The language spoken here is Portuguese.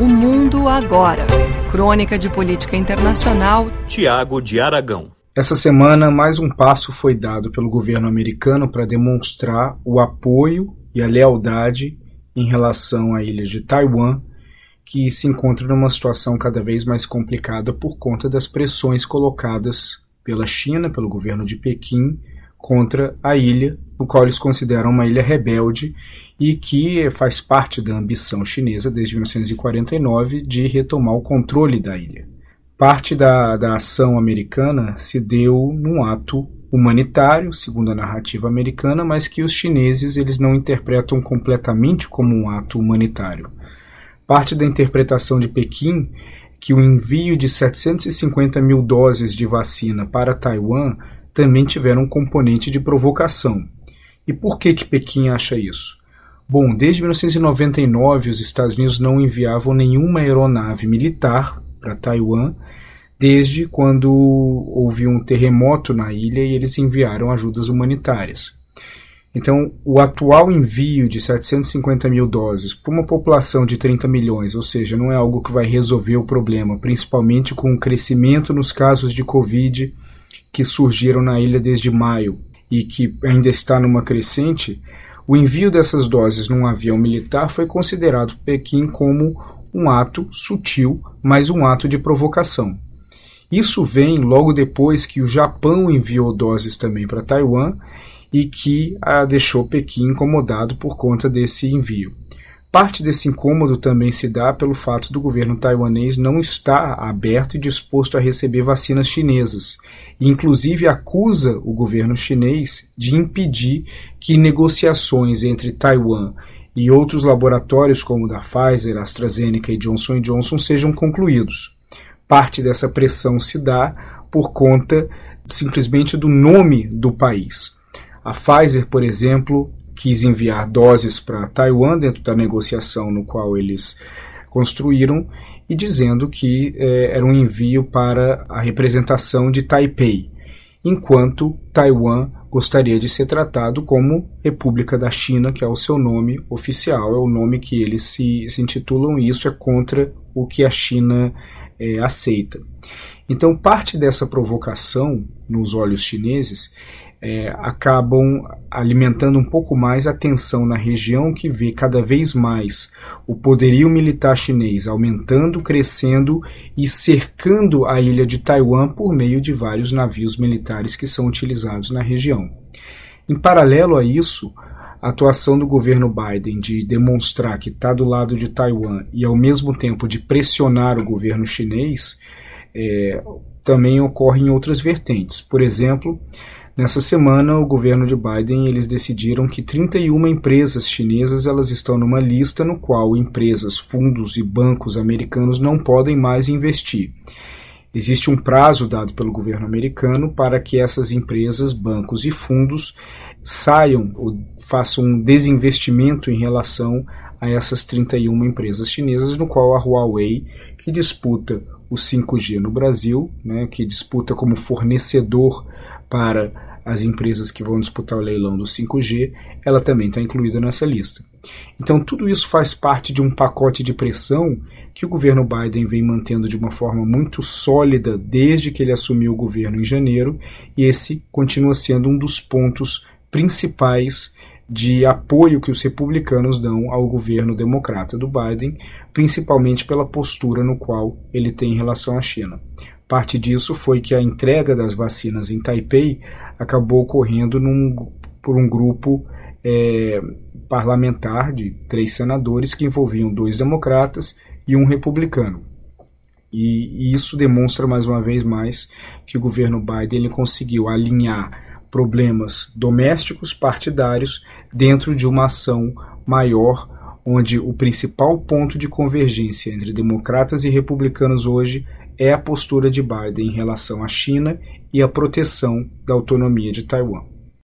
O Mundo Agora. Crônica de Política Internacional. Tiago de Aragão. Essa semana, mais um passo foi dado pelo governo americano para demonstrar o apoio e a lealdade em relação à ilha de Taiwan, que se encontra numa situação cada vez mais complicada por conta das pressões colocadas pela China, pelo governo de Pequim, contra a ilha, o qual eles consideram uma ilha rebelde e que faz parte da ambição chinesa desde 1949 de retomar o controle da ilha. Parte da, da ação americana se deu num ato humanitário, segundo a narrativa americana, mas que os chineses eles não interpretam completamente como um ato humanitário. Parte da interpretação de Pequim que o envio de 750 mil doses de vacina para Taiwan também tiveram um componente de provocação. E por que, que Pequim acha isso? Bom, desde 1999 os Estados Unidos não enviavam nenhuma aeronave militar para Taiwan, desde quando houve um terremoto na ilha e eles enviaram ajudas humanitárias. Então, o atual envio de 750 mil doses para uma população de 30 milhões, ou seja, não é algo que vai resolver o problema, principalmente com o crescimento nos casos de Covid que surgiram na ilha desde maio e que ainda está numa crescente, o envio dessas doses num avião militar foi considerado Pequim como um ato sutil, mas um ato de provocação. Isso vem logo depois que o Japão enviou doses também para Taiwan e que a deixou Pequim incomodado por conta desse envio. Parte desse incômodo também se dá pelo fato do governo taiwanês não estar aberto e disposto a receber vacinas chinesas, e inclusive acusa o governo chinês de impedir que negociações entre Taiwan e outros laboratórios como o da Pfizer, AstraZeneca e Johnson Johnson sejam concluídos. Parte dessa pressão se dá por conta simplesmente do nome do país. A Pfizer, por exemplo, quis enviar doses para Taiwan dentro da negociação no qual eles construíram e dizendo que eh, era um envio para a representação de Taipei, enquanto Taiwan gostaria de ser tratado como República da China, que é o seu nome oficial, é o nome que eles se, se intitulam, e isso é contra o que a China eh, aceita. Então, parte dessa provocação nos olhos chineses é, acabam alimentando um pouco mais a tensão na região que vê cada vez mais o poderio militar chinês aumentando, crescendo e cercando a ilha de Taiwan por meio de vários navios militares que são utilizados na região. Em paralelo a isso, a atuação do governo Biden de demonstrar que está do lado de Taiwan e ao mesmo tempo de pressionar o governo chinês é, também ocorre em outras vertentes. Por exemplo, Nessa semana, o governo de Biden eles decidiram que 31 empresas chinesas elas estão numa lista no qual empresas, fundos e bancos americanos não podem mais investir. Existe um prazo dado pelo governo americano para que essas empresas, bancos e fundos saiam ou façam um desinvestimento em relação a essas 31 empresas chinesas, no qual a Huawei, que disputa o 5G no Brasil, né, que disputa como fornecedor para as empresas que vão disputar o leilão do 5G, ela também está incluída nessa lista. Então, tudo isso faz parte de um pacote de pressão que o governo Biden vem mantendo de uma forma muito sólida desde que ele assumiu o governo em janeiro, e esse continua sendo um dos pontos principais de apoio que os republicanos dão ao governo democrata do Biden, principalmente pela postura no qual ele tem em relação à China. Parte disso foi que a entrega das vacinas em Taipei acabou ocorrendo num, por um grupo é, parlamentar de três senadores que envolviam dois democratas e um republicano. E, e isso demonstra mais uma vez mais que o governo Biden ele conseguiu alinhar problemas domésticos partidários dentro de uma ação maior onde o principal ponto de convergência entre democratas e republicanos hoje é a postura de Biden em relação à China e a proteção da autonomia de Taiwan.